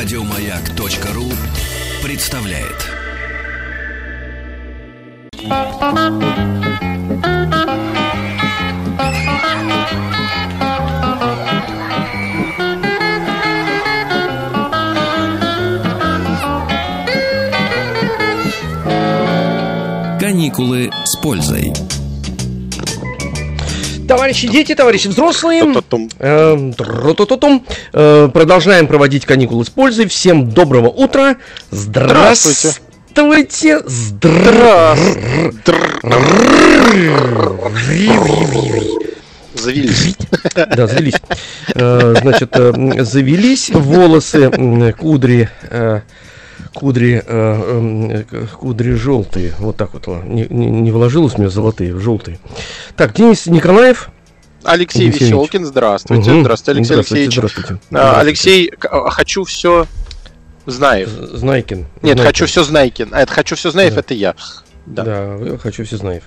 Радиомаяк.ру представляет. Каникулы с пользой. Товарищи дети, товарищи взрослые, э. Э, продолжаем проводить каникулы с пользой. Всем доброго утра. Здравствуйте. Здравствуйте. Здравствуйте. Завелись. Да, завелись. Э, Значит, э, завелись волосы, кудри, э, кудри, э, м, э, кудри желтые. Вот так вот. Не, не, не вложилось у меня золотые, желтые. Так, Денис Николаев. Алексей Алексей Веселкин, здравствуйте. Мгм. Здравствуйте, Алексей Здравствуйте, Алексеевич. Здравствуйте. А, Здравствуйте. Алексей, а, хочу все Знаев. Знайкин. Нет, Знайкин. хочу все Знайкин. А это хочу все Знаев, Да. это я. Да, Да. хочу все знаев.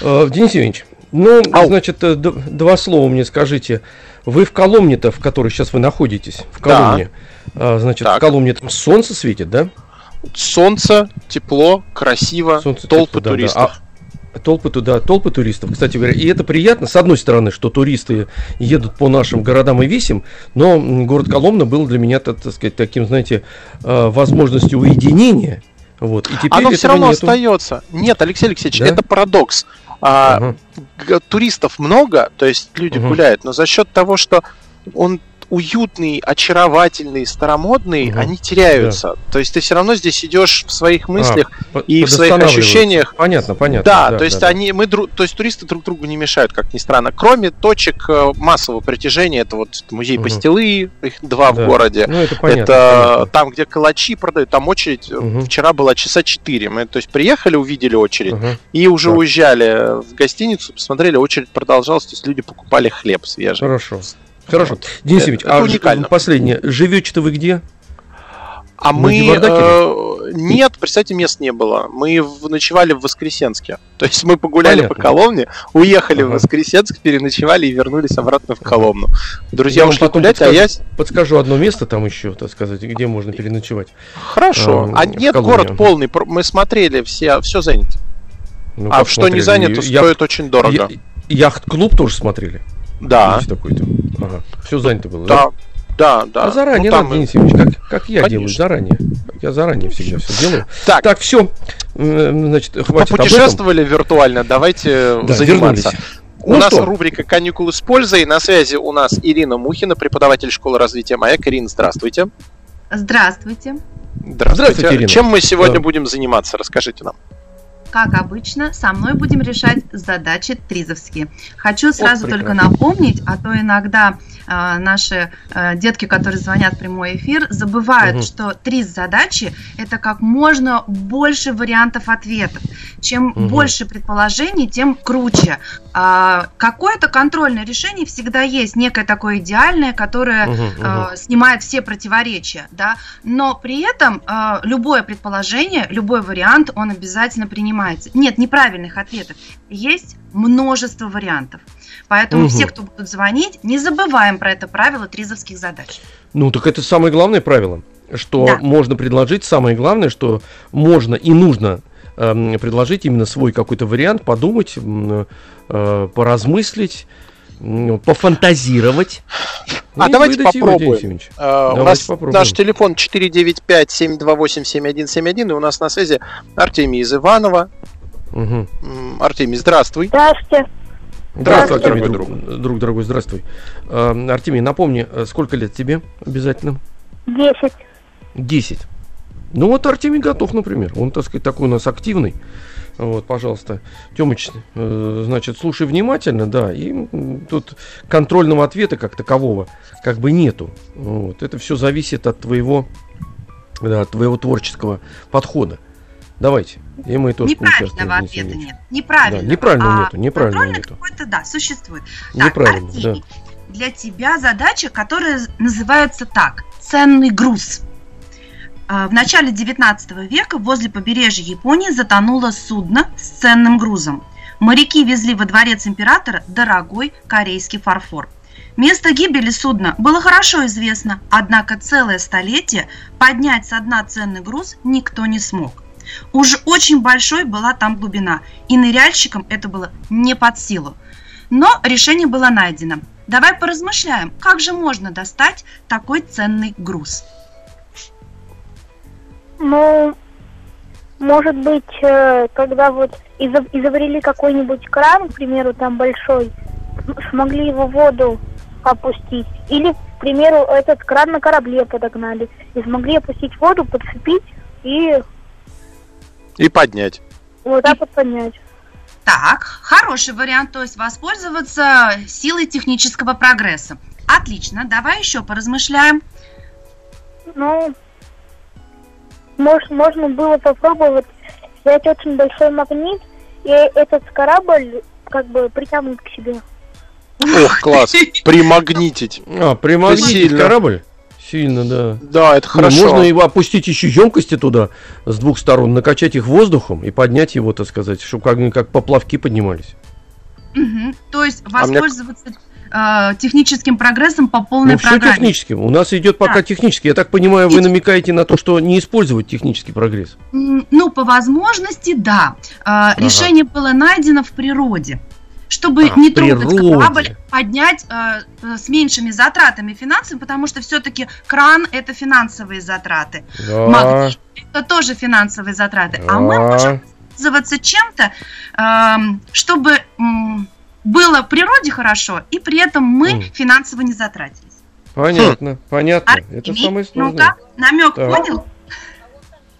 Э, Денис Евгеньевич, ну, Ау. значит, э, два слова мне скажите. Вы в Коломне-то, в которой сейчас вы находитесь, в Да. Коломне, а, значит, Так. в Коломне там солнце светит, да? Солнце, тепло, красиво, Солнце, толпы тепло, да, да. туристов. А толпы туда, толпы туристов, кстати говоря. И это приятно, с одной стороны, что туристы едут по нашим городам и весим, но город Коломна был для меня, так, сказать, таким, знаете, э, возможностью уединения. Вот. И теперь Оно все равно нету. остается. Нет, Алексей Алексеевич, Да? это парадокс. А, г- туристов много, то есть люди Мгм. гуляют, но за счет того, что он уютный, очаровательный, старомодный, Мгм. они теряются. То есть ты все равно здесь идешь в своих мыслях По- и в своих ощущениях. Понятно, понятно. Да, то есть они, мы, дру- то есть туристы друг другу не мешают, как ни странно. Кроме точек э, массового притяжения, это вот музей Мгм. пастилы, их два Да. в городе. Ну, это понятно. это понятно. там, где калачи продают, там очередь Мгм. вчера была часа 4. Мы, то есть, приехали, увидели очередь, Ага. и уже Так. уезжали в гостиницу, посмотрели, очередь продолжалась, то есть люди покупали хлеб свежий. Хорошо. Хорошо. Денис Евгеньевич, а уникально. последнее. Живете-то вы где? А мы... Э, нет, представьте, мест не было. Мы в- ночевали в Воскресенске. То есть мы погуляли Понятно. по Коломне, уехали в Ага. Воскресенск, переночевали и вернулись обратно в Коломну. Друзья Я ушли гулять, а подскажу. я... Подскажу одно место там еще, так сказать, где можно переночевать. Хорошо. А, А в нет, город полный. Мы смотрели, все, все занято. Ну, а что не занято, Я- стоит очень дорого. я- Яхт-клуб тоже смотрели? Да. Есть такой-то. Ага. Все занято было, Да, да, да. А заранее Ну, там надо, и- Денис Евгеньевич, как, как я Конечно. делаю, заранее. Я заранее всегда все делаю. Так, Так, все. Значит, хватит об этом. попутешествовали виртуально, давайте Да, заниматься. вернулись. У Ну нас что? рубрика «Каникулы с пользой». На связи у нас Ирина Мухина, преподаватель школы развития «Маяк». Ирина, здравствуйте. Здравствуйте. Здравствуйте. Здравствуйте, Ирина. Чем мы сегодня Да. будем заниматься? Расскажите нам. Как обычно, со мной будем решать задачи тризовские. Хочу сразу только прекрасно. напомнить, а то иногда а, наши а, детки, которые звонят в прямой эфир, забывают, Мгм. что триз задачи это как можно больше вариантов ответов. Чем Мгм. больше предположений, тем круче. А, какое-то контрольное решение всегда есть, некое такое идеальное, которое Мгм, мгм. э, снимает все противоречия, да, но при этом э, любое предположение, любой вариант, он обязательно принимается. Нет неправильных ответов, есть множество вариантов. Поэтому Мгм. все, кто будут звонить, не забываем про это правило тризовских задач. Ну, так это самое главное правило, что Да. можно предложить. Самое главное, что можно и нужно эм, предложить именно свой какой-то вариант, подумать, м, э, поразмыслить, пофантазировать. А и давайте его, попробуем. Денис Евгеньевич. Э, У Давайте нас попробуем. наш телефон 495-728-7171, и у нас на связи Артемий из Иванова. М, Артемий, здравствуй. Здравствуйте. Здравствуй, Здравствуй, Артемий, дорогой друг, друг дорогой, здравствуй. Э, Артемий, напомни, э, сколько лет тебе обязательно? Десять. 10. Ну вот Артемий готов, например. Он, так сказать, такой у нас активный. Вот, пожалуйста. Тёмыч, э, значит, слушай внимательно, да, и тут контрольного ответа как такового как бы нету. Вот, это все зависит от твоего, да, от твоего творческого подхода. Давайте. И мы тоже. Неправильного ответа нет. Неправильного. Да, неправильного А нету, неправильного нету. какой-то, да, существует. Так, Неправильно, да. Артемий, для тебя задача, которая называется так «Ценный груз». А, В начале 19 века возле побережья Японии затонуло судно с ценным грузом. Моряки везли во дворец императора дорогой корейский фарфор. Место гибели судна было хорошо известно, однако целое столетие поднять со дна ценный груз никто не смог. Уж очень большой была там глубина, и ныряльщикам это было не под силу. Но решение было найдено. Давай поразмышляем, как же можно достать такой ценный груз. Ну, может быть, э, когда вот изобрели какой-нибудь кран, к примеру, там большой, смогли его воду опустить. Или, к примеру, этот кран на корабле подогнали и смогли опустить воду, подцепить и... И поднять. Вот так вот поднять. Так, хороший вариант, то есть воспользоваться силой технического прогресса. Отлично, давай еще поразмышляем. Ну, может, можно было попробовать взять очень большой магнит и этот корабль как бы притянуть к себе. Ох, класс. Примагнитить. А, примагнитить корабль? Сильно, да. Да, это хорошо. Ну, можно его опустить еще емкости туда с двух сторон, накачать их воздухом и поднять его, так сказать, чтобы как, как поплавки поднимались. Угу. То есть воспользоваться а мне... техническим прогрессом по полной ну, программе. все техническим. У нас идет пока да. технический. Я так понимаю, вы намекаете на то, что не использовать технический прогресс. Ну, по возможности, да. А, ага. Решение было найдено в природе чтобы а, не трогать корабль, поднять э, э, с меньшими затратами финансовыми, потому что все-таки кран это финансовые затраты. Да. Магнит это тоже финансовые затраты. Да. А мы можем пользоваться чем-то, э, чтобы э, было природе хорошо, и при этом мы mm. финансово не затратились. Понятно, хм. понятно. Артемий, это самое сложное. Ну-ка, намек да. понял?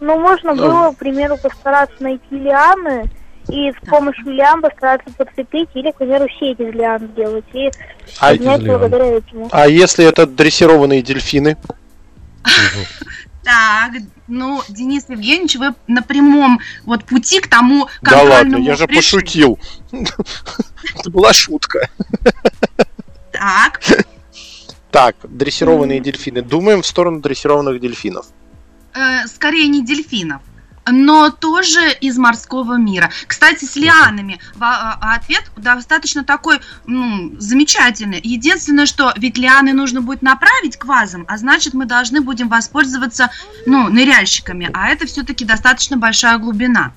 Ну, можно было, к примеру, постараться найти лианы, и с помощью лиан постараться подцепить или, к примеру, сеть из лиан сделать и а, поднять благодаря этому. А если это дрессированные дельфины? Так, ну, Денис Евгеньевич, вы на прямом вот пути к тому Да ладно, я же пошутил. Это была шутка. Так. Так, дрессированные дельфины. Думаем в сторону дрессированных дельфинов. Э, скорее не дельфинов но тоже из морского мира. Кстати, с лианами а, а ответ достаточно такой ну, замечательный. Единственное, что ведь лианы нужно будет направить к вазам, а значит мы должны будем воспользоваться ну, ныряльщиками, а это все-таки достаточно большая глубина.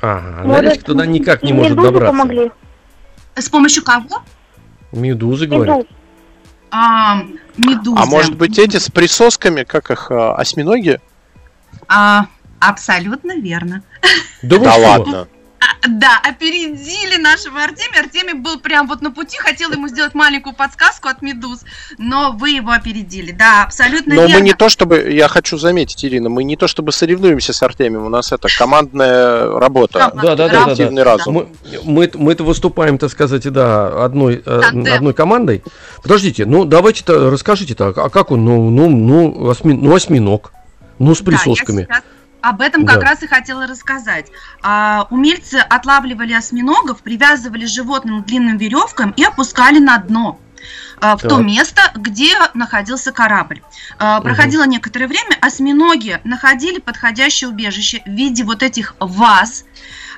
Ага, а ныряльщик туда никак не может добраться. Помогли. С помощью кого? Медузы, говорят. А, медузы. А может быть эти с присосками, как их, а, осьминоги? А, Абсолютно верно. Да, да ладно. А, да, опередили нашего Артемия. Артемий был прям вот на пути, хотел ему сделать маленькую подсказку от Медуз, но вы его опередили. Да, абсолютно но верно. мы не то чтобы, я хочу заметить, Ирина, мы не то чтобы соревнуемся с Артемием, у нас это командная работа. Да, да, да, да, да. Разум. Мы, мы, мы это выступаем, так сказать, да, одной, э, одной командой. Подождите, ну давайте-то расскажите так, а как он, ну, ну, ну, осьми, ну осьминог, ну с присосками. Да, я сейчас об этом как да. раз и хотела рассказать. А, умельцы отлавливали осьминогов, привязывали животным к длинным веревкам и опускали на дно а, в так. то место, где находился корабль. А, проходило угу. некоторое время, осьминоги находили подходящее убежище в виде вот этих ваз,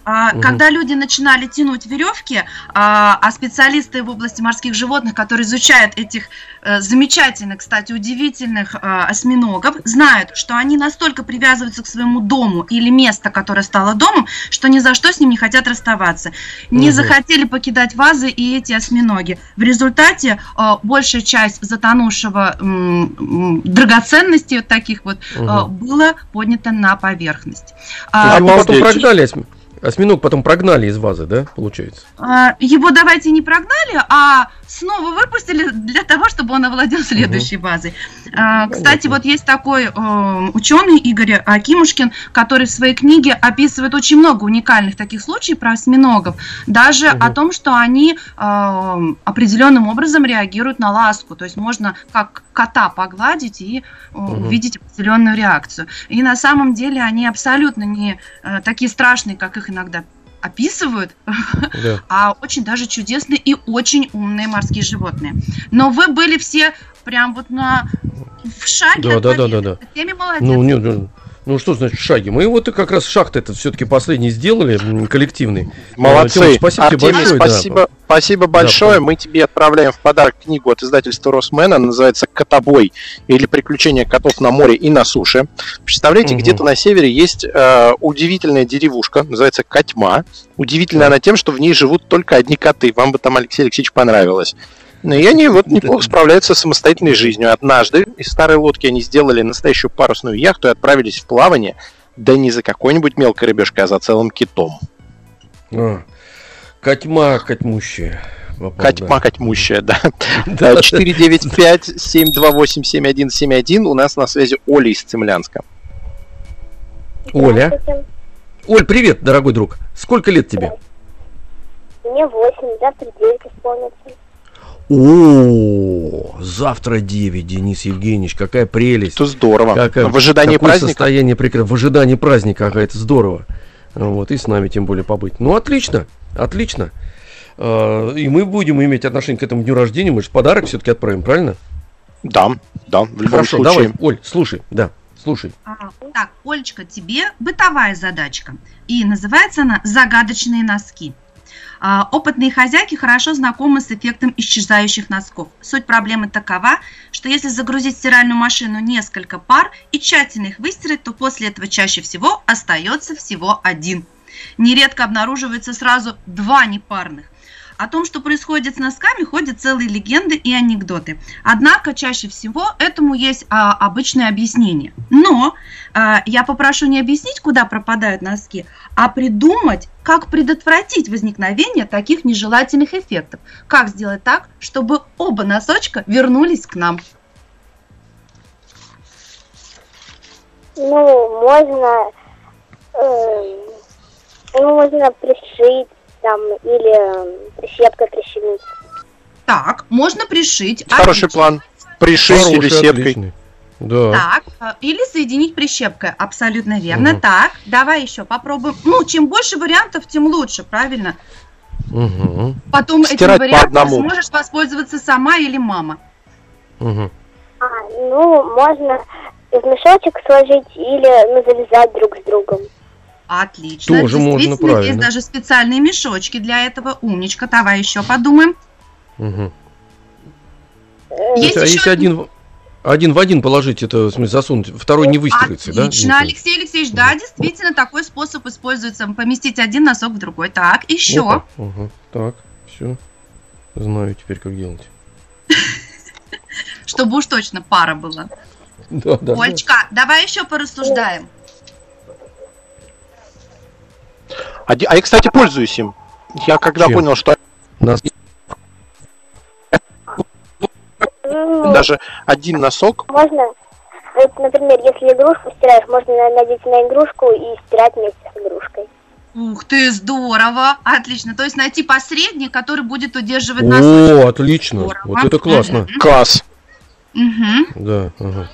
угу. Когда люди начинали тянуть веревки, а, а специалисты в области морских животных, которые изучают этих э, замечательных, кстати, удивительных а, осьминогов, знают, что они настолько привязываются к своему дому или месту, которое стало домом, что ни за что с ним не хотят расставаться. Не угу. захотели покидать вазы и эти осьминоги. В результате большая часть затонувшего драгоценностей вот таких вот угу. было поднято на поверхность. А, а потом прогнали Осьминог потом прогнали из вазы, да, получается? А, его давайте не прогнали, а снова выпустили для того, чтобы он овладел следующей угу. базой. А, кстати, вот есть такой э, ученый Игорь Акимушкин, который в своей книге описывает очень много уникальных таких случаев про осьминогов, даже угу. о том, что они э, определенным образом реагируют на ласку, то есть можно как кота погладить и угу. увидеть определенную реакцию. И на самом деле они абсолютно не э, такие страшные, как их иногда описывают, да. а очень даже чудесные и очень умные морские животные. Но вы были все прям вот на в шаге. Да, да, да, да, да. Теми молодец. Ну, нет, Ну что значит шаги? Мы вот и как раз шаг этот все-таки последний сделали, коллективный. Молодцы. Тёмыч, спасибо тебе Артемий, большое, да. спасибо, спасибо большое. Мы тебе отправляем в подарок книгу от издательства Росмена. Она называется «Котобой» или «Приключения котов на море и на суше». Представляете, Мгм. где-то на севере есть э, удивительная деревушка, называется Котьма. Удивительная она тем, что в ней живут только одни коты. Вам бы там, Алексей Алексеевич, понравилось. Ну, и они вот неплохо справляются с самостоятельной жизнью. Однажды из старой лодки они сделали настоящую парусную яхту и отправились в плавание, да не за какой-нибудь мелкой рыбешкой, а за целым китом. А, Котьма, котьмущая. Попал, Котьма котьмущая, да. Да. 495-728-7171. У нас на связи Оля из Цемлянска. Оля. Оль, привет, дорогой друг. Сколько лет тебе? Мне 8, завтра 9 исполнится. О, завтра 9, Денис Евгеньевич, какая прелесть. Это здорово. Какая- В ожидании какое праздника. состояние прекрасно. В ожидании праздника какая-то здорово. Вот, и с нами тем более побыть. Ну, отлично, отлично. А, И мы будем иметь отношение к этому дню рождения. Мы же подарок все-таки отправим, правильно? Да, да, в любом Хорошо, случае. давай, Оль, слушай, да, слушай. А, Так, Олечка, тебе бытовая задачка. И называется она «Загадочные носки». А, Опытные хозяйки хорошо знакомы с эффектом исчезающих носков. Суть проблемы такова, что если загрузить в стиральную машину несколько пар и тщательно их выстирать, то после этого чаще всего остается всего один. Нередко обнаруживается сразу два непарных. О том, что происходит с носками, ходят целые легенды и анекдоты. Однако чаще всего этому есть а, обычное объяснение. Но а, я попрошу не объяснить, куда пропадают носки, а придумать, как предотвратить возникновение таких нежелательных эффектов. Как сделать так, чтобы оба носочка вернулись к нам. Ну, можно, э, ну, можно пришить там или э, прищепкой прищемить. Так, можно пришить. Хороший отлично. план. Пришить или сеткой. отличный. Да. Так, э, или соединить прищепкой. Абсолютно верно. Мгм. Так, давай еще попробуем. Ну, чем больше вариантов, тем лучше, правильно? Мгм, Потом Стирать этим по вариантом одному. сможешь воспользоваться сама или мама. мгм. А, ну, можно в мешочек сложить или ну, завязать друг с другом. Отлично. Тоже можно, Действительно, есть правильно. даже специальные мешочки для этого. Умничка. Давай еще подумаем. Мгм. Есть а еще если один, в- один в один положить, это, в смысле, засунуть, второй не выстирается, да? Отлично? Алексей Алексеевич, да, действительно, такой способ используется. Поместить один носок в другой. Так, еще. Опа, ага, Так, все. Знаю теперь, как делать. Чтобы уж точно пара была. Да, да, да. Олечка, давай еще порассуждаем. А, а я, кстати, пользуюсь им. Я когда Чем? понял, что Нас- Ну, даже один носок, можно, вот, например, если игрушку стираешь, можно на- надеть на игрушку и стирать вместе с игрушкой. Ух ты, здорово. Отлично. То есть найти посредник, который будет удерживать носочек. О, отлично. Здорово. Вот это классно. класс. Мгм. Да, ага.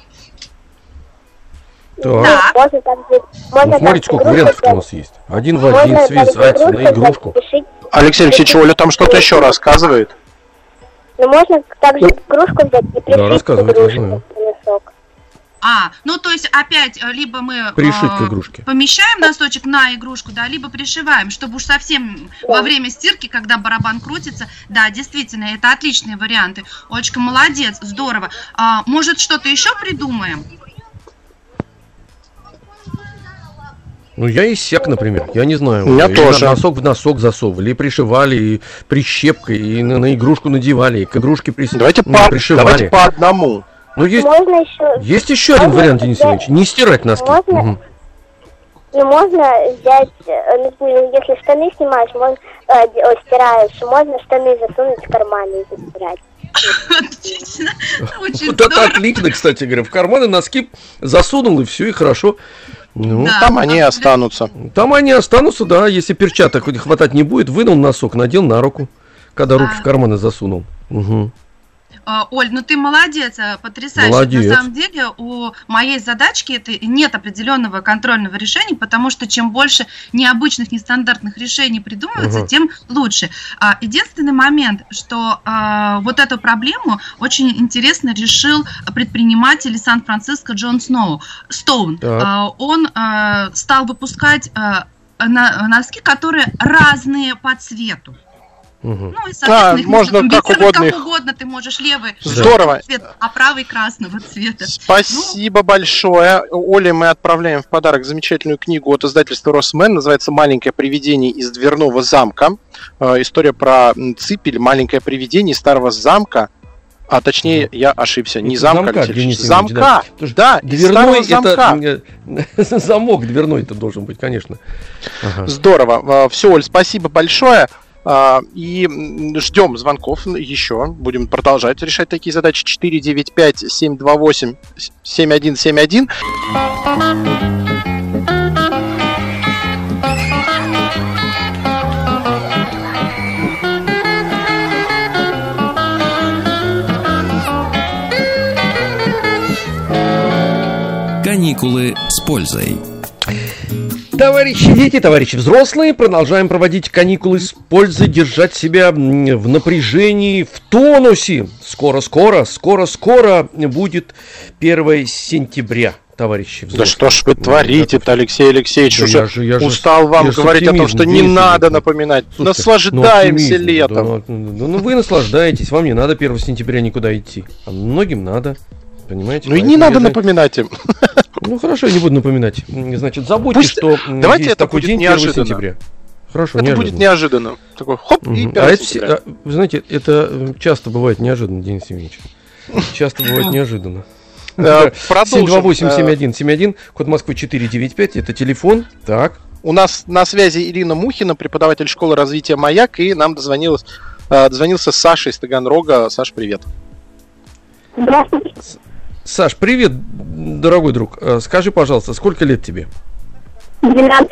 Ну, Так. можно Ну, смотрите, сколько вариантов у нас есть. Один в один связать на игрушку. Алексей Алексеевич, Оля там что-то еще рассказывает. Ну, можно также игрушку взять и пришить игрушке знаю. носок. А, ну то есть опять э, либо мы Пришить э, к игрушке. помещаем носочек на игрушку, да, либо пришиваем, чтобы уж совсем во время стирки, когда барабан крутится, да, действительно, это отличные варианты. Олечка, молодец, здорово. А, может, что-то еще придумаем? Ну, я иссяк, например. Я не знаю. У меня тоже. на- Носок в носок засовывали, и пришивали, и прищепкой, и на, на игрушку надевали, и к игрушке прис... Давайте ну, по, пришивали. давайте по одному. Ну, есть, Можно еще, есть еще один Можно вариант, Денис Ильич. Не стирать носки. Можно? Мгм. ну, можно взять, э, например, если штаны снимаешь, можно, э, стираешь, можно штаны засунуть в карманы и застирать. Отлично, очень Вот это отлично, кстати говоря. В карманы носки засунул, и все, и хорошо. Ну, Да. Там они останутся. там они останутся, да, если перчаток хватать не будет, вынул носок, надел на руку, когда руки А. в карманы засунул. Мгм. А, Оль, ну ты молодец, а, потрясающе. Молодец. На самом деле у моей задачки это нет определенного контрольного решения, потому что чем больше необычных, нестандартных решений придумывается, Ага. тем лучше. А, Единственный момент, что а, вот эту проблему очень интересно решил предприниматель из Сан-Франциско Джон Сноу. Стоун. Так. Он стал выпускать носки, которые разные по цвету. Мгм. Ну и, соответственно, их можно как комбинировать угодно как их. угодно. Ты можешь левый Здорово. цвет, а правый красного цвета. Спасибо большое. Оле мы отправляем в подарок замечательную книгу от издательства Росмен. Называется «Маленькое привидение из дверного замка». Э, История про м, ципель, маленькое привидение из старого замка. А точнее, я ошибся. Не замка, замка, Денис замка. Да, из Дверной старого замка. это э, замок дверной это должен быть, конечно. Ага. Здорово. Все, Оль, спасибо большое. А, И ждем звонков еще. Будем продолжать решать такие задачи. 495-728-7171. Каникулы с пользой. Товарищи дети, товарищи взрослые, продолжаем проводить каникулы с пользой, держать себя в напряжении, в тонусе. Скоро-скоро, скоро-скоро будет 1 сентября, товарищи Да взрослые. что ж вы творите-то, Алексей Алексеевич? Да уже я же- я же- устал вам я говорить о том, что не надо напоминать. Слушайте, Наслаждаемся ну, летом. да, ну, ну, ну, вы наслаждаетесь, вам не надо 1 сентября никуда идти. А многим надо. Понимаете? Ну и не надо напоминать им. Ну хорошо, я не буду напоминать. Значит, забудьте, Пусть- что давайте есть это такой будет день 1 неожиданно. сентября. Хорошо, Это будет неожиданно. неожиданно. Такой хоп, и Мгм. 1 А это, а, вы знаете, это э, часто бывает неожиданно, Денис Евгеньевич. Часто бывает неожиданно. Э, Продолжим. 728-7171, код Москвы 495, это телефон. Так, У нас на связи Ирина Мухина, преподаватель школы развития «Маяк», и нам дозвонилась, э, дозвонился Саша из Таганрога. Саш, привет. Здравствуйте. Саш, привет, дорогой друг. Э, Скажи, пожалуйста, сколько лет тебе? 12.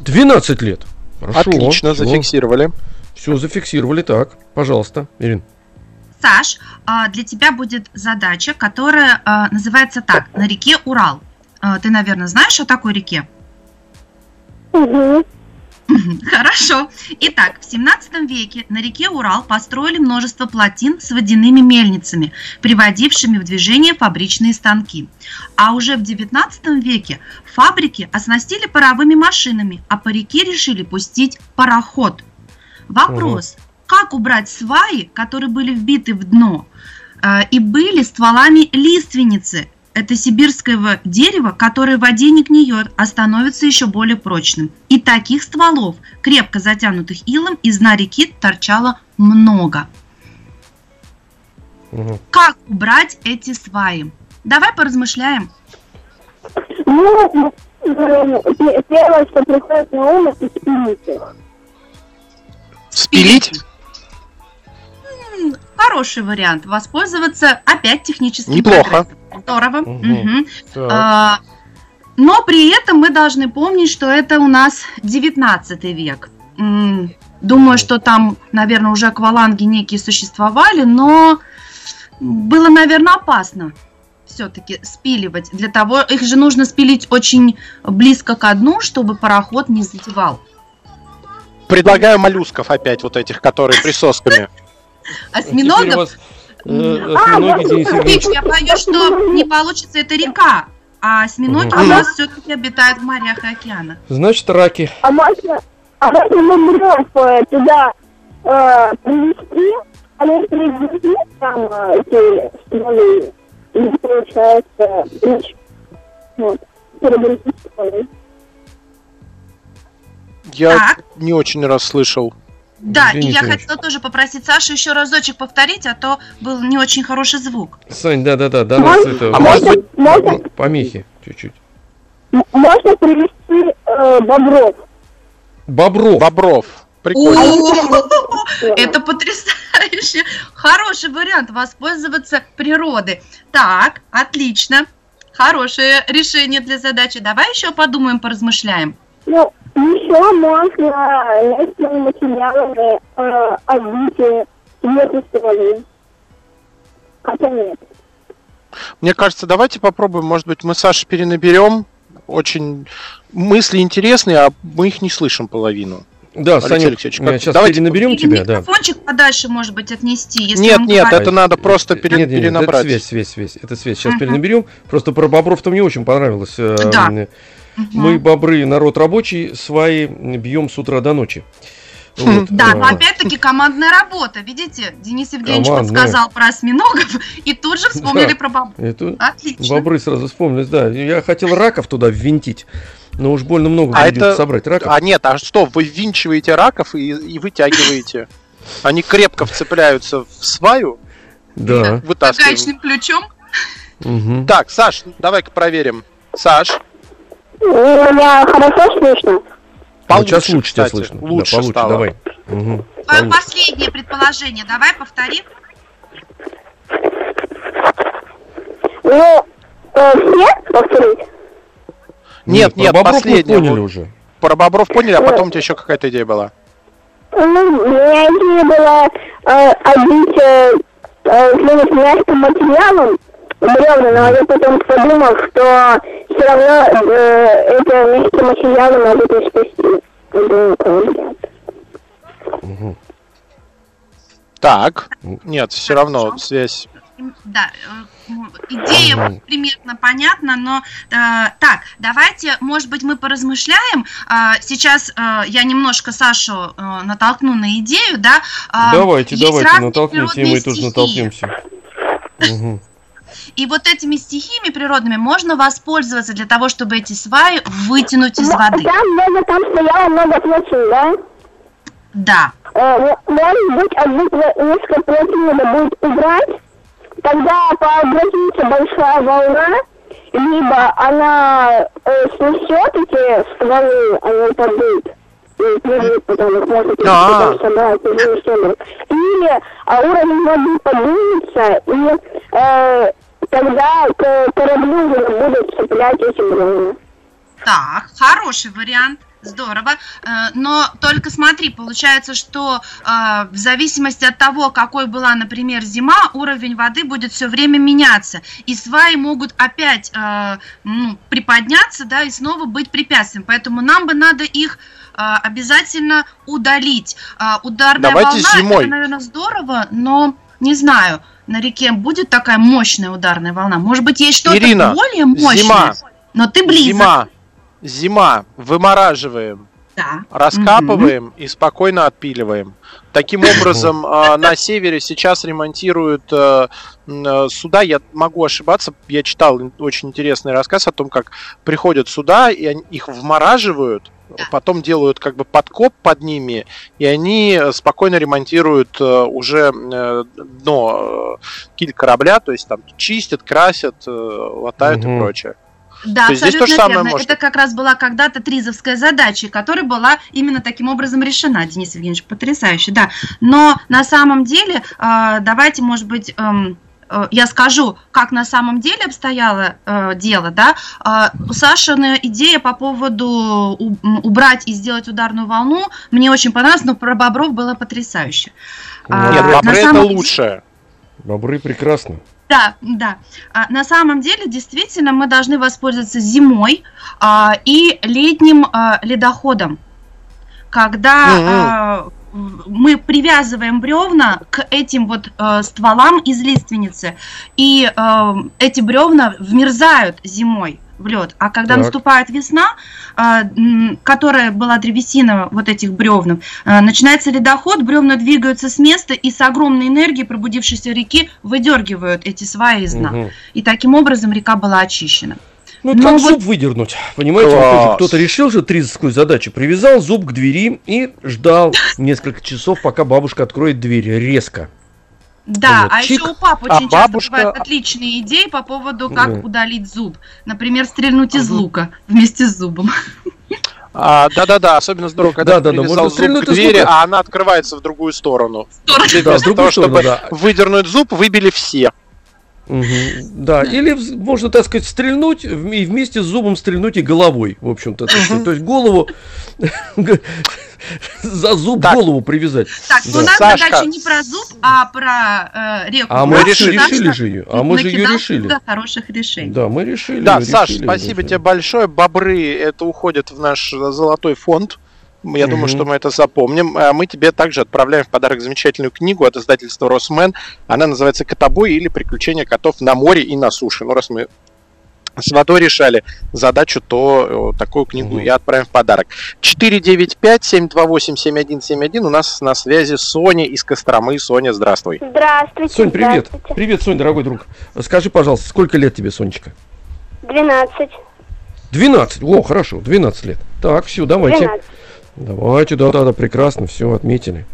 12 лет. Хорошо. Отлично, зафиксировали. Все зафиксировали, так. Пожалуйста, Ирин. Саш, а, для тебя будет задача, которая а, называется так, на реке Урал. А, Ты, наверное, знаешь о такой реке? Угу. Хорошо. Итак, в 17 веке на реке Урал построили множество плотин с водяными мельницами, приводившими в движение фабричные станки. А уже в 19 веке фабрики оснастили паровыми машинами, а по реке решили пустить пароход. Вопрос, как убрать сваи, которые были вбиты в дно, э, и были стволами лиственницы, это сибирского дерева, которое в воде не гниет, а становится еще более прочным. И таких стволов, крепко затянутых илом, из дна реки торчало много. Мгм. Как убрать эти сваи? Давай поразмышляем. Ну, пе- первое, что приходит на ум, это спилить их. Спилить? Хороший вариант. Воспользоваться опять техническим Неплохо. прогрессом. Здорово. Так. А, Но при этом мы должны помнить, что это у нас 19 век. Думаю, что там, наверное, уже акваланги некие существовали, но было, наверное, опасно все-таки спиливать. Для того, их же нужно спилить очень близко к дну, чтобы пароход не затевал. Предлагаю моллюсков опять, вот этих, которые присосками. Осьминогов, осьминоги, Денис Евгеньевич. Видишь, я боюсь, что не получится эта река. А осьминоги у нас все-таки обитают в морях и океанах. Значит, раки. А можно, а можно э, туда э, привезти, они привезли там э, эти стволы, и получается. Вот. Я Так. не очень раз Да, и Денис я хотела тоже попросить Сашу еще разочек повторить, а то был не очень хороший звук. Сань, да-да-да, до нас это... А быть- можно, Помехи чуть-чуть. можно привезти э, бобров. Бобров. Бобров. Прикольно. Это потрясающе. Хороший вариант воспользоваться природой. Так, отлично. Хорошее решение для задачи. Давай еще подумаем, поразмышляем. Ну, еще можно лестными материалами э, обвить сверху стволы. Хотя нет. Мне кажется, давайте попробуем, может быть, мы Саша перенаберем. Очень мысли интересные, а мы их не слышим половину. Да, Алексей Саня, Алексеевич, как- сейчас давайте перенаберем Или тебя, да. микрофончик подальше, может быть, отнести, если Нет, нет, говорит. это надо просто пере- Нет, нет, нет, перенабрать. это связь, связь, связь. Это связь. Сейчас Мгм. перенаберем. Просто про бобров-то мне очень понравилось. Э, Да. Мы, бобры, народ рабочий, свои бьем с утра до ночи. Вот, Да, но опять-таки командная работа. Видите, Денис Евгеньевич Командная. подсказал про осьминогов и тут же вспомнили Да. про бабу. это Отлично. бобры сразу вспомнились, да. Я хотел раков туда ввинтить, но уж больно много А это- собрать раков. А нет, а что, вы ввинчиваете раков и, и вытягиваете? Они крепко вцепляются в сваю, Да. вытаскиваем. Гаечным ключом. Так, Саш, давай-ка проверим. Саш, Меня хорошо слышно? Получше, сейчас лучше тебя слышно. Да, Лучше получше, стало. давай. Мгм. Твое Получше. последнее предположение. Давай повтори. Ну, э, все повторить? Нет, про нет, мы последнее. поняли Вот уже. Про бобров поняли, а потом у тебя еще какая-то идея была. Ну, у меня идея была э, одеть э, э, мягким материалом бревна, но я потом подумал, что все равно э, это это спасти. Это такой вариант. Так, нет, все равно связь. Да, э, идея примерно понятна, но э, так, давайте, может быть, мы поразмышляем. А, сейчас э, я немножко Сашу э, натолкну на идею, да. А, Давайте, давайте, натолкните, и мы тоже натолкнемся. Мгм. И вот этими стихиями природными можно воспользоваться для того, чтобы эти сваи вытянуть из воды. Там много, там стояло много плотин, да? Да. Э, может быть, одну пло- несколько плотин надо будет убрать, тогда пообразуется большая волна, либо она э, снесет эти стволы, они упадут, и потом, их можно А. потом собрать. Или а, уровень воды поднимется, и э, тогда кораблю уже будут цеплять эти бревна. Так, хороший вариант. Здорово. Э, Но только смотри, получается, что э, в зависимости от того, какой была, например, зима, уровень воды будет все время меняться. И сваи могут опять э, ну, приподняться, да, и снова быть препятствием. Поэтому нам бы надо их обязательно удалить. Ударная Давайте волна, зимой. это, наверное, здорово, но не знаю, на реке будет такая мощная ударная волна. Может быть, есть что-то Ирина, более мощное. зима. Но ты близок. Зима, зима, вымораживаем, Да. раскапываем и спокойно отпиливаем. Таким образом, э, на севере сейчас ремонтируют э, э, суда. Я могу ошибаться. Я читал очень интересный рассказ о том, как приходят суда и их вмораживают, потом делают как бы подкоп под ними, и они э, спокойно ремонтируют э, уже э, дно киль корабля, то есть там чистят, красят, латают и Мгм. прочее. Да, То здесь абсолютно самое верно. может Это как раз была когда-то тризовская задача, которая была именно таким образом решена, Денис Евгеньевич, потрясающе, да. Но на самом деле, э, давайте, может быть, эм, я скажу, как на самом деле обстояло э, дело, да. Э, Сашина идея по поводу убрать и сделать ударную волну мне очень понравилась, но про бобров было потрясающе. А, Нет, на бобры это самом деле- лучше. Бобры прекрасно. Да, да. А, на самом деле, действительно, мы должны воспользоваться зимой а, и летним а, ледоходом, когда а, в- мы привязываем бревна к этим вот э, стволам из лиственницы, и э, эти бревна вмерзают зимой в лед. А когда Так. наступает весна, м, которая была древесина вот этих бревнов, а, начинается ледоход, бревна двигаются с места и с огромной энергией пробудившейся реки выдергивают эти сваи из дна. Мгм. И таким образом река была очищена. Ну, это Ну как вот- зуб выдернуть. Понимаете, вот кто-то решил же тризовскую задачу, привязал зуб к двери и ждал несколько часов, пока бабушка откроет дверь резко. Да, Вот, а чик. еще у пап А очень часто бабушка- бывают отличные идеи по поводу, как Да. удалить зуб. Например, стрельнуть из лука вместе с зубом. А, да-да-да, особенно здорово, когда Да-да-да, ты привязал можно зуб к двери, а она открывается в другую сторону. Сторону. Да, в Вместо другую того, сторону, чтобы да. выдернуть зуб, выбили все. Мгм, Да, или вз- можно, так сказать, стрельнуть и вместе с зубом стрельнуть и головой, в общем-то. сказать. То есть голову, за зуб Так. голову привязать. Так, ну Да. у нас Сашка. задача не про зуб, а про э, реку. А мы решили, решили же ее. А мы же ее решили. хороших решений. Да, мы решили. Да, Саш, решили. спасибо тебе большое. Бобры, это уходит в наш э, золотой фонд. Я думаю, Мгм. что мы это запомним. А Мы тебе также отправляем в подарок замечательную книгу от издательства Росмен. Она называется «Котобой» или «Приключения котов на море и на суше». Ну, раз мы с водой решали задачу, то э, такую книгу Мгм. я отправим в подарок. 495-728-7171. У нас на связи Соня из Костромы. Соня, здравствуй. Здравствуйте. Сонь, привет. здравствуйте. Привет, Сонь, дорогой друг. Скажи, пожалуйста, сколько лет тебе, Сонечка? 12. 12. О, хорошо, 12 лет. Так, все, давайте. 12. Давайте, да-да-да, прекрасно, все, отметили.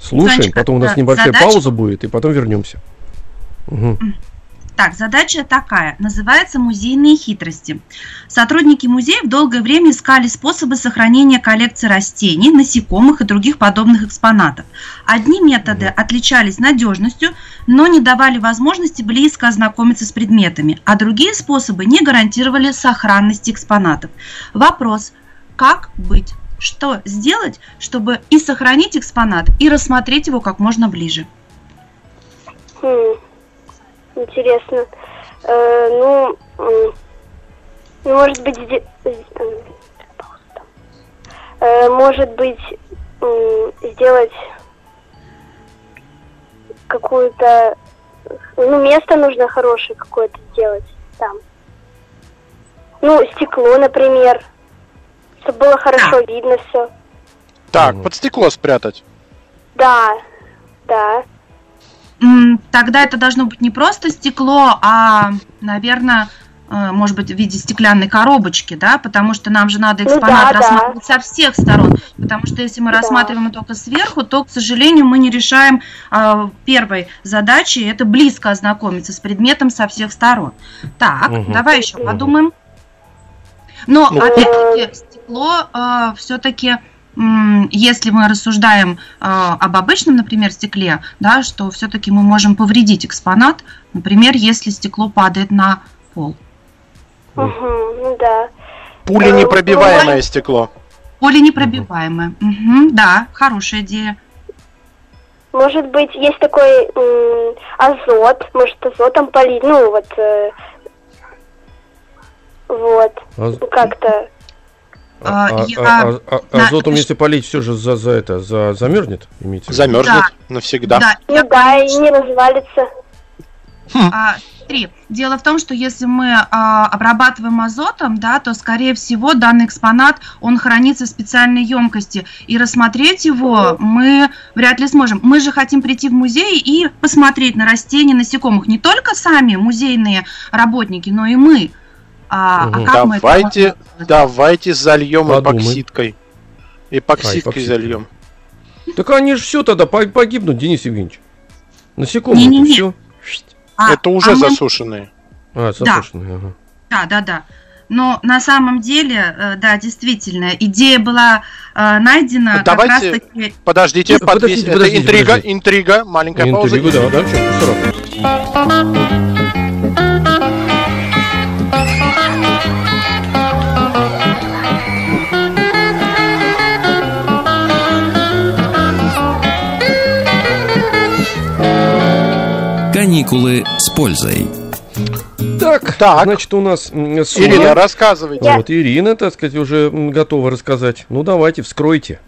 Слушаем, Сонечка, потом у нас да, небольшая задача- пауза будет, и потом вернемся. Мгм. Так, задача такая, называется «Музейные хитрости». Сотрудники музеев долгое время искали способы сохранения коллекции растений, насекомых и других подобных экспонатов. Одни методы отличались надежностью, но не давали возможности близко ознакомиться с предметами, а другие способы не гарантировали сохранность экспонатов. Вопрос, как быть? Что сделать, чтобы и сохранить экспонат, и рассмотреть его как можно ближе? Хм, Интересно. Э, ну, ну, может быть, сде- э, пауза там. Э, может быть, м, сделать какую-то, ну, место нужно хорошее какое-то сделать там. Ну, стекло, например, чтобы было хорошо видно все. Так, под стекло спрятать. Да, да. Тогда это должно быть не просто стекло, а, наверное, э, может быть, в виде стеклянной коробочки, да, потому что нам же надо Ну экспонат да, да. рассматривать со всех сторон, потому что если мы Да. рассматриваем только сверху, то, к сожалению, мы не решаем а, первой задачи, это близко ознакомиться с предметом со всех сторон. Так, Мгм. давай еще Мгм. подумаем. Но, Ну, опять-таки, стекло все-таки если мы рассуждаем э, об обычном, например, стекле, да, что все-таки мы можем повредить экспонат, например, если стекло падает на пол. Ну да. Пули Э, непробиваемое стекло. Полинепробиваемое. Мгм, да, хорошая идея. Может быть, есть такой м, азот, может азотом полить, ну вот, э, вот, А- ну, как-то, а- А, а- я- а- а- на- Азотом, если полить, все же за, за это, за, замерзнет, имеете в виду? Замерзнет навсегда. Да, ну я, да, и не развалится. А, Смотри, дело в том, что если мы а, обрабатываем азотом, да, то, скорее всего, данный экспонат, он хранится в специальной емкости, и рассмотреть его мы вряд ли сможем. Мы же хотим прийти в музей и посмотреть на растения, насекомых. Не только сами музейные работники, но и мы. А, а Мгм. как мы это Давайте, можем давайте зальем Подумай. эпоксидкой. А, Эпоксидкой эпоксидкой. зальем. Так они же все тогда по- погибнут, Денис Евгеньевич. Насекомые, Не-не-не. все. А- Это уже а мы- засушенные. А, засушенные, ага. Да, да, да. Но на самом деле, э, да, действительно, идея была э, найдена Давайте- как раз-таки Подождите, Ну, подвесь- подождите, это подождите, интрига, подождите. интрига, маленькая пауза. Интригу, да, да, чё, Каникулы с пользой. Так, Так. значит, у нас Соня. Ирина, рассказывайте. Вот Ирина, так сказать, уже готова рассказать. Ну, давайте, вскройте.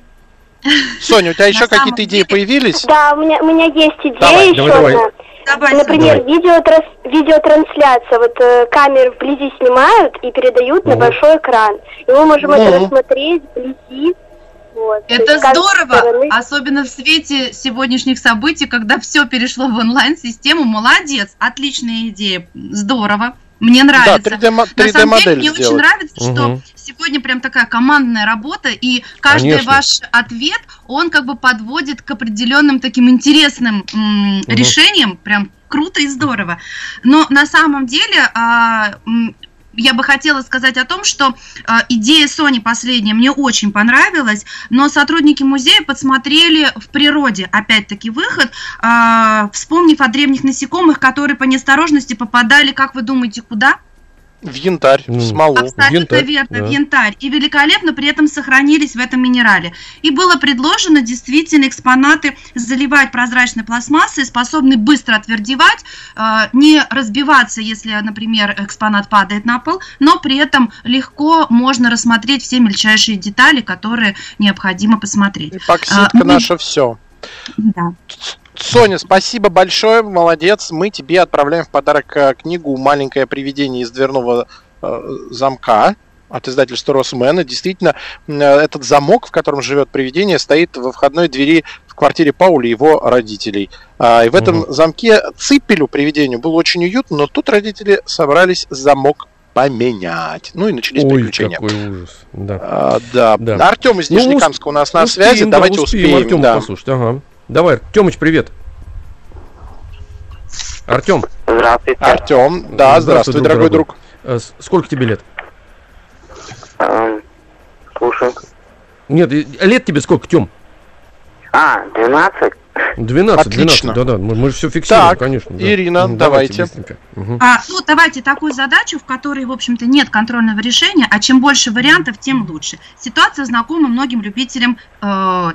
Соня, у тебя еще На какие-то идеи появились? Да, у меня, у меня есть идея Давай, еще давай, давай. одна. Давай, Например, Давай. видеотрас- видеотрансляция. Вот э, камеры вблизи снимают и передают на Мгм. большой экран. И мы можем это Мгм. рассмотреть вблизи. Вот. То Это есть здорово, стороны. особенно в свете сегодняшних событий, когда все перешло в онлайн-систему. Молодец, отличная идея, здорово. Мне Да, нравится. 3D, мо- На самом деле, 3D-модель мне очень сделать. нравится, что сегодня прям такая командная работа, и каждый Конечно. ваш ответ, он как бы подводит к определенным таким интересным м, решениям, прям круто и здорово. Но на самом деле а, я бы хотела сказать о том, что а, идея Сони последняя мне очень понравилась, но сотрудники музея подсмотрели в природе, опять-таки, выход, а, вспомнив о древних насекомых, которые по неосторожности попадали, как вы думаете, куда? В янтарь, в Ну, смолу. Абсолютно янтарь, верно, да. в янтарь. И великолепно при этом сохранились в этом минерале. И было предложено действительно экспонаты заливать прозрачной пластмассой, способны быстро отвердевать, э, не разбиваться, если, например, экспонат падает на пол, но при этом легко можно рассмотреть все мельчайшие детали, которые необходимо посмотреть. Эпоксидка А, наша все. Да. Соня, спасибо большое, молодец. Мы тебе отправляем в подарок э, книгу «Маленькое привидение из дверного э, замка» от издательства Росмена. Действительно, э, этот замок, в котором живет привидение, стоит во входной двери в квартире Паули и его родителей. А, И в этом Мгм. замке ципелю привидению было очень уютно, но тут родители собрались замок поменять. Ну и начались Ой, приключения. какой ужас. Да. А, да. Да. Артем из Ну, Нижнекамска у нас на Успеем, связи. да, Давайте успеем успеем. Артема да. послушать. Ага. Давай, Тёмыч, привет. Артем, Здравствуйте. Артем, да, Здравствуй, здравствуй, друг дорогой дорогой. друг. э, с- сколько тебе лет? Эм, Слушаю. Нет, э, лет тебе сколько, Тём? А, 12? 12, Отлично. 12, да-да, мы, мы же все фиксируем, Так, конечно. да. Ирина, Мгм, давайте. быстренько. Мгм. А, ну, давайте такую задачу, в которой, в общем-то, нет контрольного решения, а чем больше вариантов, тем лучше. Ситуация знакома многим любителям э,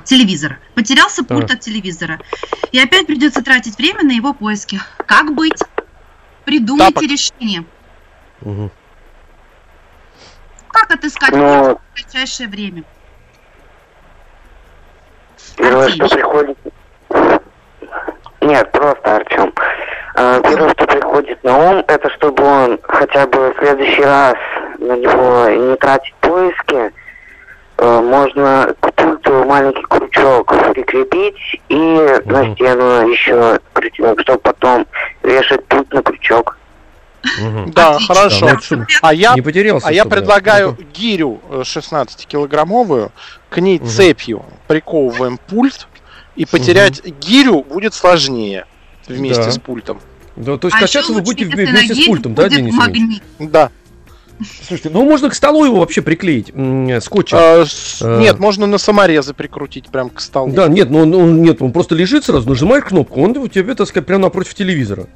телевизора. Потерялся пульт от телевизора. И опять придется тратить время на его поиски. Как быть? Придумайте Тапок. решение. Мгм. Как отыскать Ну, пульт в кратчайшее время? первое, что приходит... Нет, просто Артем. А, Первое, что приходит на ум, это чтобы он хотя бы в следующий раз на него не тратить поиски, э, можно к пульту маленький крючок прикрепить и на Мгм. стену еще притянуть, чтобы потом вешать пульт на крючок. Мгм. Да, Отлично. хорошо. Ну, А я, не потерялся. а я да. предлагаю гирю э, 16-килограммовую, к ней Мгм. цепью приковываем пульт, и потерять гирю будет сложнее вместе Да. с пультом. Да, то есть А качаться вы будете вместе с пультом, да, Денис магнит. Да. Слушайте, ну можно к столу его вообще приклеить м, скотчем. Э, с- Э. Нет, можно на саморезы прикрутить прям к столу. Да, нет, ну он, он- нет, он просто лежит сразу, нажимаешь кнопку, он у тебя, так сказать, прямо напротив телевизора.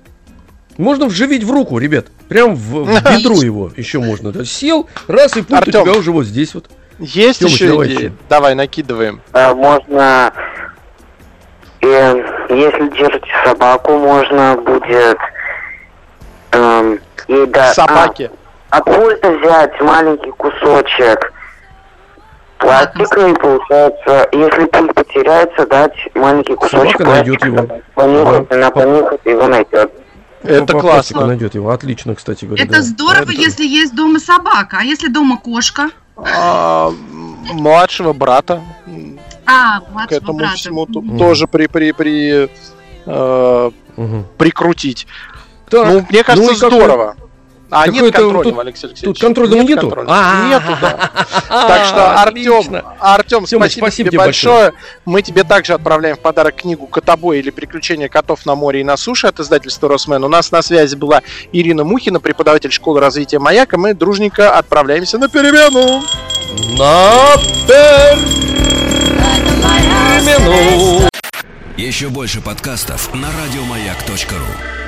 Можно вживить в руку, ребят. Прям в, в бедро его еще можно. Да. Сел, раз, и пульт Артём. у тебя уже вот здесь вот. Есть Тёмыч, еще давайте. идеи? Давай, накидываем. А, можно, э, если держите собаку, можно будет эм, ей да, Собаки. а, от пульта взять маленький кусочек пластика и получается, если пульт потеряется, дать маленький кусочек Собака найдет его. Понюхать, Да. она понюхает и его найдет. Это По пластику классно. найдет его. Отлично, кстати говоря. Это да. здорово, Это- если есть дома собака, а если дома кошка? А, младшего брата А, к этому брата. всему Мгм. тоже при при при э, Мгм. прикрутить. Так, ну, мне кажется, как здорово. А нет Какой-то контрольного, тут- Алексей Алексеевич. Тут контрольного Нет нету? А, Нету, да. а, Так что, Артем. Артем, спасибо, спасибо тебе большое. Мы тебе также отправляем в подарок книгу «Котобой» или «Приключения котов на море и на суше» от издательства «Росмен». У нас на связи была Ирина Мухина, преподаватель школы развития «Маяк», и мы дружненько отправляемся на перемену. На перемену. Еще больше подкастов на радиомаяк.ру.